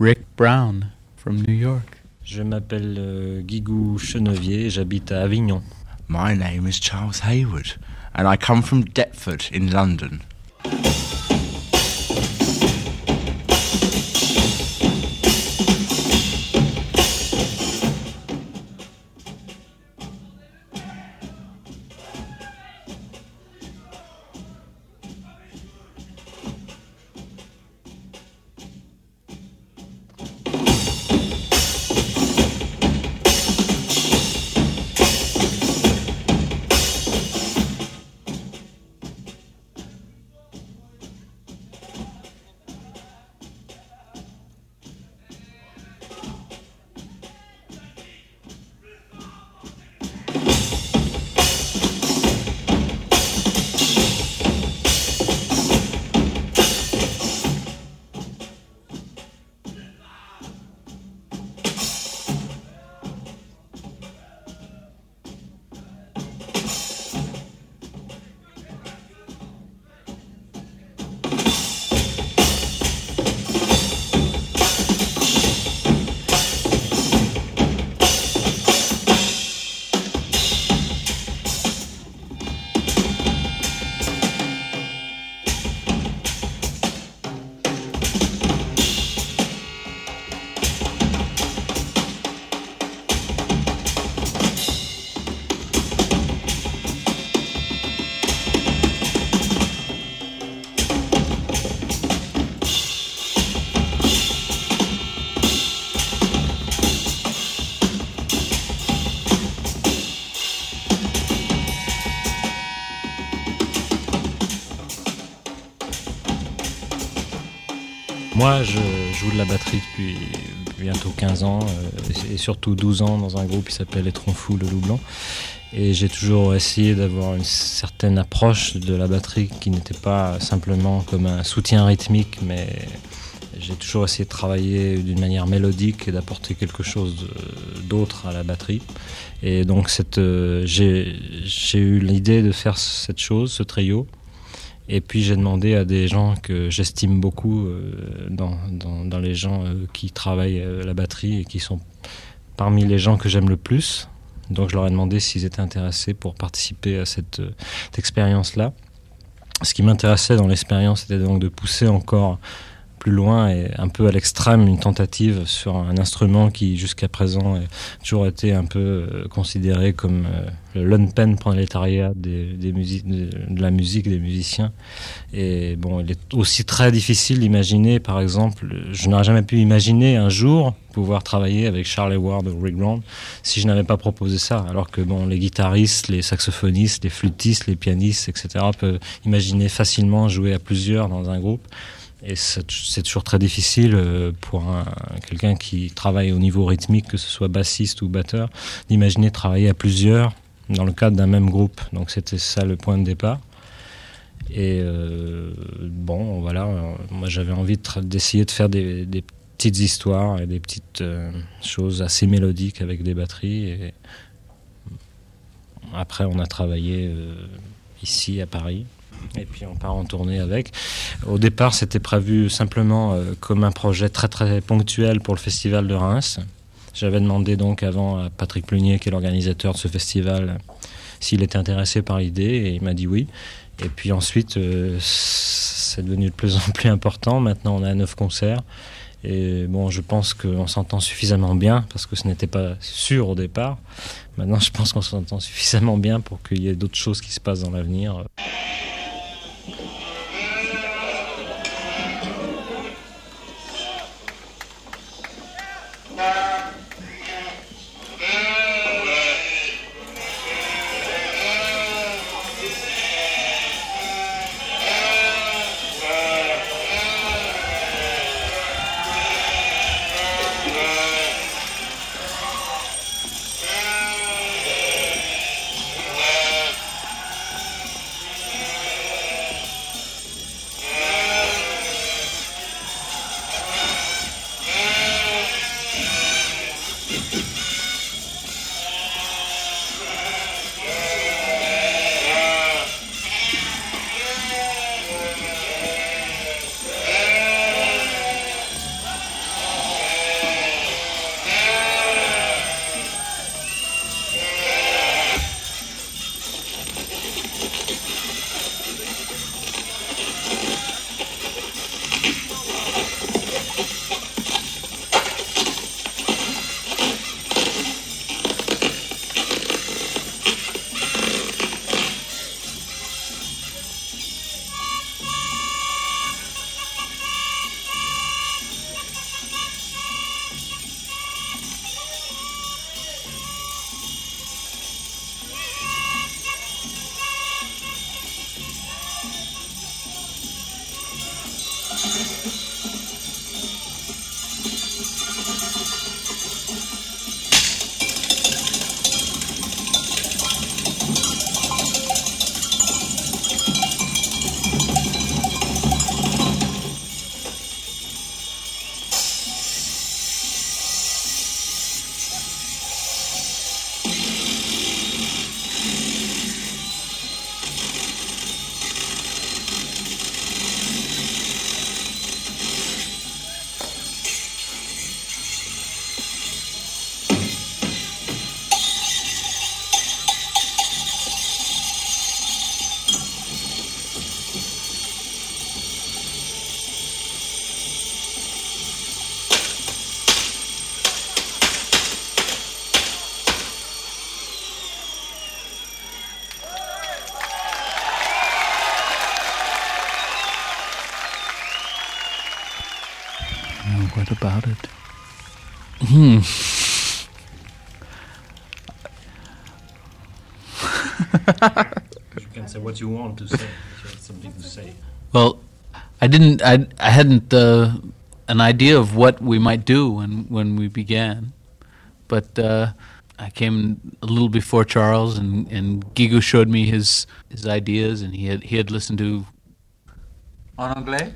Rick Brown from New York. Je m'appelle euh, Guigou Chenevier j'habite à Avignon. My name is Charles Hayward, and I come from Deptford in London. Moi, je joue de la batterie depuis bientôt 15 ans euh, et surtout 12 ans dans un groupe qui s'appelle Les Troncs le Loup Blanc. Et j'ai toujours essayé d'avoir une certaine approche de la batterie qui n'était pas simplement comme un soutien rythmique, mais j'ai toujours essayé de travailler d'une manière mélodique et d'apporter quelque chose d'autre à la batterie. Et donc euh, j'ai eu l'idée de faire cette chose, ce trio, et puis j'ai demandé à des gens que j'estime beaucoup euh, dans, dans, les gens euh, qui travaillent euh, la batterie et qui sont parmi les gens que j'aime le plus. Donc je leur ai demandé s'ils étaient intéressés pour participer à cette, cette expérience-là. Ce qui m'intéressait dans l'expérience, c'était donc de pousser encore plus loin et un peu à l'extrême une tentative sur un instrument qui jusqu'à présent a toujours été un peu euh, considéré comme euh, le lumpen prolétariat des, des musiques, de, la musique des musiciens. Et bon, il est aussi très difficile d'imaginer, par exemple, je n'aurais jamais pu imaginer un jour pouvoir travailler avec Charlie Ward ou Rick Brown si je n'avais pas proposé ça. Alors que bon, les guitaristes, les saxophonistes, les flûtistes, les pianistes, etc. peuvent imaginer facilement jouer à plusieurs dans un groupe. Et c'est toujours très difficile euh, pour quelqu'un qui travaille au niveau rythmique, que ce soit bassiste ou batteur, d'imaginer travailler à plusieurs dans le cadre d'un même groupe. Donc c'était ça le point de départ. Et euh, bon, voilà, moi j'avais envie d'essayer de, faire des, petites histoires et des petites euh, choses assez mélodiques avec des batteries. Après, on a travaillé ici à Paris et puis on part en tournée avec. Au départ, c'était prévu simplement euh, comme un projet très très ponctuel pour le festival de Reims. J'avais demandé donc avant à Patrick Plunier, qui est l'organisateur de ce festival, s'il était intéressé par l'idée, et il m'a dit oui. Et puis ensuite, euh, c'est devenu de plus en plus important. Maintenant, on a neuf concerts. Et bon, je pense qu'on s'entend suffisamment bien, parce que ce n'était pas sûr au départ. Maintenant, je pense qu'on s'entend suffisamment bien pour qu'il y ait d'autres choses qui se passent dans l'avenir. Thank. About it. Hmm. You can say what you want to say. If you have something to say. Well, I didn't. I I hadn't uh, an idea of what we might do when when we began, but uh, I came a little before Charles, and and Gigu showed me his his ideas, and he had he had listened to. En anglais,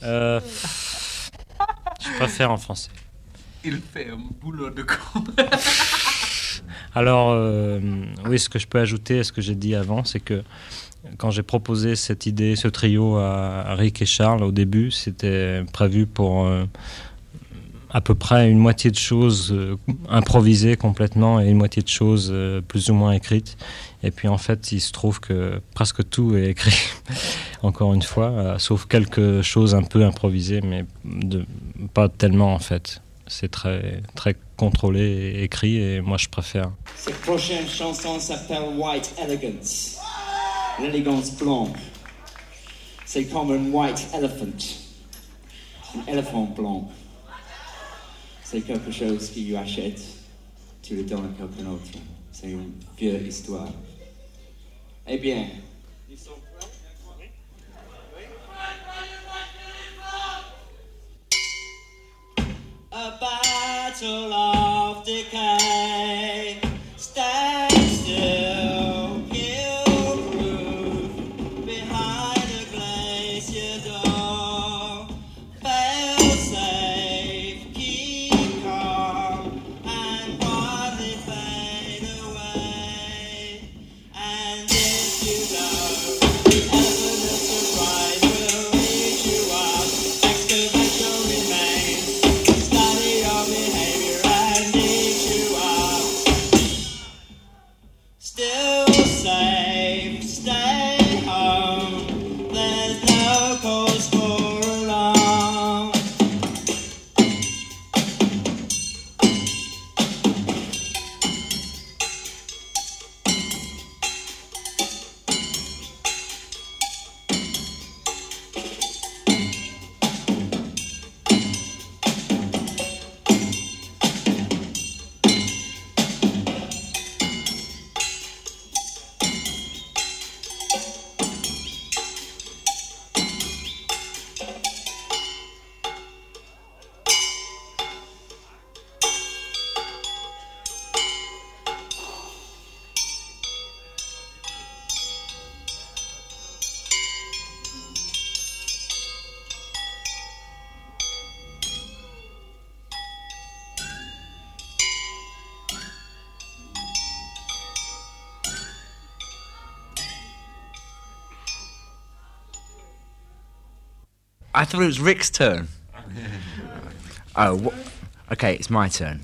Euh, je préfère en français. il fait un boulot de con. Alors, euh, oui, ce que je peux ajouter à ce que j'ai dit avant, c'est que quand j'ai proposé cette idée, ce trio à, Rick et Charles au début, c'était prévu pour euh, à peu près une moitié de choses euh, improvisées complètement et une moitié de choses euh, plus ou moins écrites. Et puis en fait, il se trouve que presque tout est écrit, encore une fois, euh, sauf quelques choses un peu improvisées, mais de, pas tellement en fait. C'est très, très contrôlé et écrit, et moi je préfère. Cette prochaine chanson s'appelle White Elegance. L'élégance blanche. C'est comme un white elephant. Un éléphant blanc. C'est quelque chose que tu achètes, tu le donnes à quelqu'un d'autre. C'est une vieille histoire. Eh bien, A battle of I thought it was Rick's turn. oh, wh- okay, it's my turn.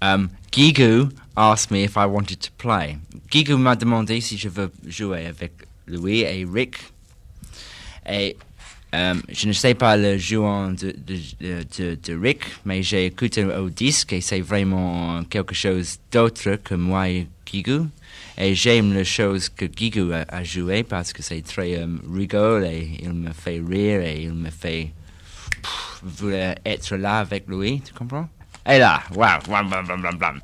Um, Gigu asked me if I wanted to play. Gigu m'a demandé si je veux jouer avec lui et Rick. Et um, je ne sais pas le jouant de, de, de, Rick, mais j'ai écouté au disque et c'est vraiment quelque chose d'autre que moi et Gigu. Et j'aime les choses que Gigu a, a joué parce que c'est très euh, rigolo et il me fait rire et il me fait vouloir être là avec lui, tu comprends? Et là, waouh, blam, blam, blam, blam.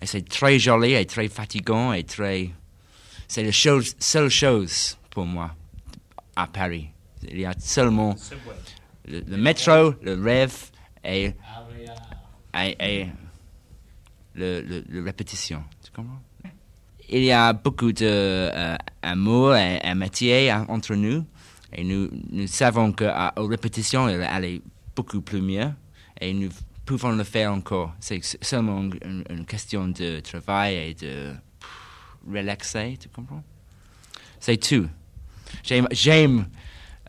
Et c'est très joli et très fatigant et très... C'est la seule chose pour moi à Paris. Il y a seulement le, métro, le rêve et, et, et le, le, répétition. Tu comprends? Il y a beaucoup d'amour et amitié en- entre nous. Et nous, nous savons qu'à aux répétitions, elle est beaucoup plus mieux. Et nous pouvons le faire encore. C'est seulement une, une question de travail et de relaxer. Tu comprends C'est tout. J'aime,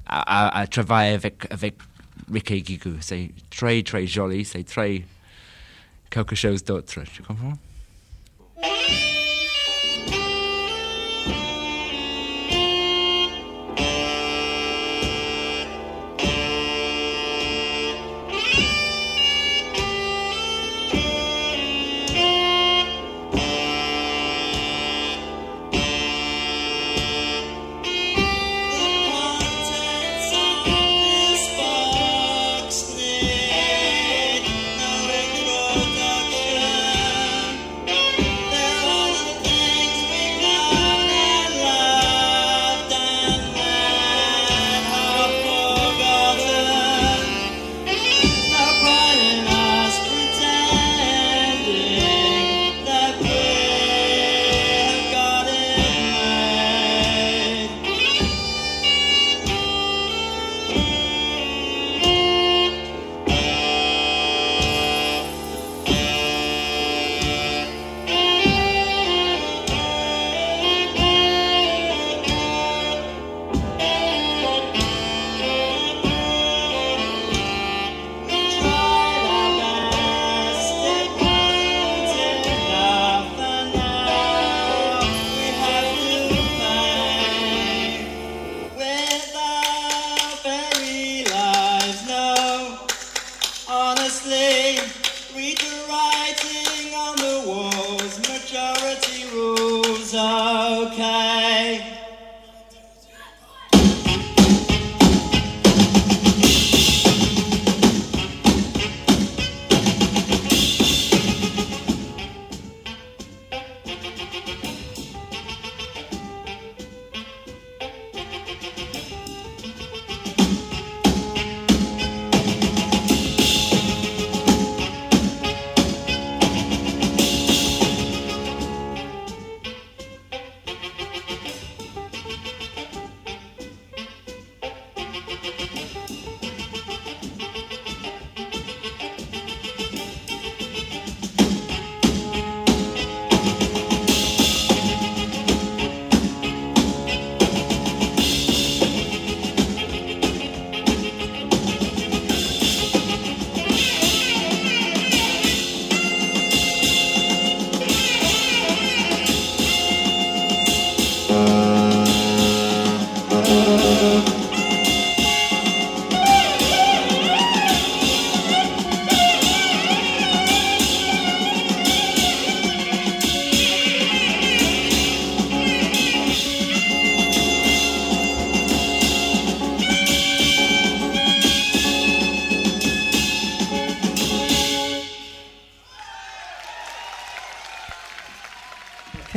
à, à- travailler avec, avec Rick et Gigu. C'est très, très joli. C'est très quelque chose d'autre. Tu comprends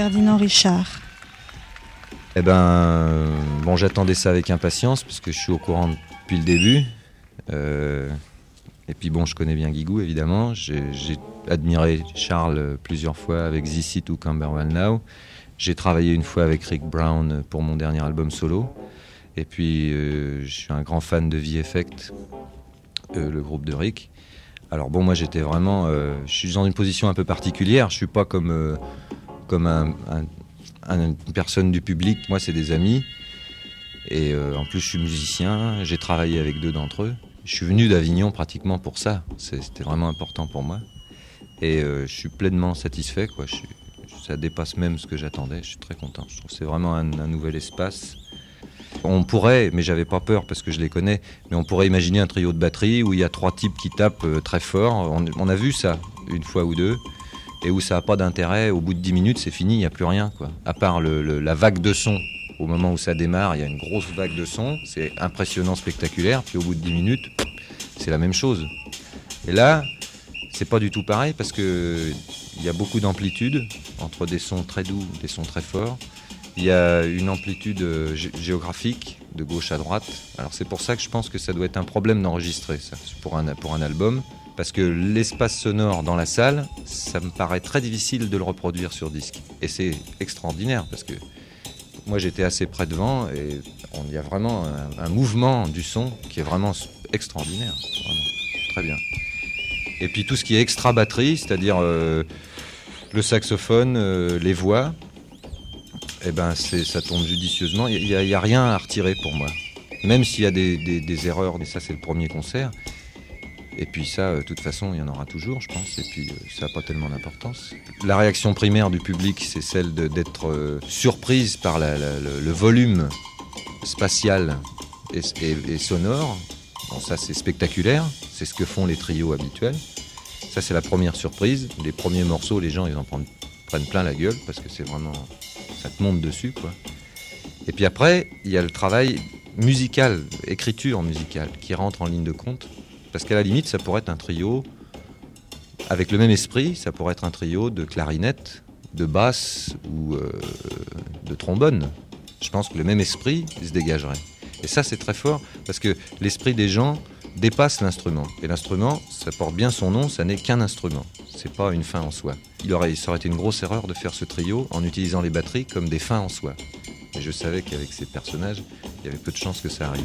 Ferdinand Richard. Eh ben, bon, j'attendais ça avec impatience parce que je suis au courant depuis le début. Euh, et puis bon, je connais bien Guigou évidemment. J'ai admiré Charles plusieurs fois avec This ou Camberwell Now. J'ai travaillé une fois avec Rick Brown pour mon dernier album solo. Et puis, euh, je suis un grand fan de V-Effect, euh, le groupe de Rick. Alors bon, moi j'étais vraiment, je suis dans une position un peu particulière. Je suis pas comme un, une personne du public. Moi, c'est des amis. Et euh, en plus, je suis musicien. J'ai travaillé avec deux d'entre eux. Je suis venu d'Avignon pratiquement pour ça. C'était vraiment important pour moi. Et euh, je suis pleinement satisfait. Quoi. ça dépasse même ce que j'attendais. Je suis très content. Je trouve c'est vraiment un, nouvel espace. On pourrait, mais j'avais pas peur parce que je les connais, mais on pourrait imaginer un trio de batterie où il y a trois types qui tapent euh, très fort. on a vu ça une fois ou deux et où ça n'a pas d'intérêt, au bout de 10 minutes, c'est fini, il n'y a plus rien. À part la vague de son, au moment où ça démarre, il y a une grosse vague de son, c'est impressionnant, spectaculaire, puis au bout de 10 minutes, c'est la même chose. Et là, c'est pas du tout pareil parce qu'il y a beaucoup d'amplitude entre des sons très doux, des sons très forts. Il y a une amplitude euh, géographique de gauche à droite. Alors c'est pour ça que je pense que ça doit être un problème d'enregistrer ça pour un album parce que l'espace sonore dans la salle, ça me paraît très difficile de le reproduire sur disque. Et c'est extraordinaire parce que moi j'étais assez près devant et il y a vraiment un, mouvement du son qui est vraiment extraordinaire. Très bien. Et puis tout ce qui est extra batterie, c'est-à-dire euh, le saxophone, euh, les voix, eh ben ça tombe judicieusement. Il n'y a, rien à retirer pour moi. Même s'il y a des, des erreurs, et ça c'est le premier concert, et puis ça, euh, de toute façon, il y en aura toujours, je pense. Et puis euh, ça n'a pas tellement d'importance. La réaction primaire du public, c'est celle d'être euh, surprise par le, volume spatial et, sonore. Bon, ça, c'est spectaculaire. C'est ce que font les trios habituels. Ça, c'est la première surprise. Les premiers morceaux, les gens, ils en prennent, prennent plein la gueule parce que c'est vraiment. Ça te monte dessus, quoi. Et puis après, il y a le travail musical, écriture musicale, qui rentre en ligne de compte. Parce qu'à la limite, ça pourrait être un trio avec le même esprit, ça pourrait être un trio de clarinette, de basse ou euh, de trombone. Je pense que le même esprit se dégagerait. Et ça, c'est très fort parce que l'esprit des gens dépasse l'instrument. Et l'instrument, ça porte bien son nom, ça n'est qu'un instrument. C'est pas une fin en soi. Il aurait, ça aurait été une grosse erreur de faire ce trio en utilisant les batteries comme des fins en soi. Et je savais qu'avec ces personnages, il y avait peu de chances que ça arrive.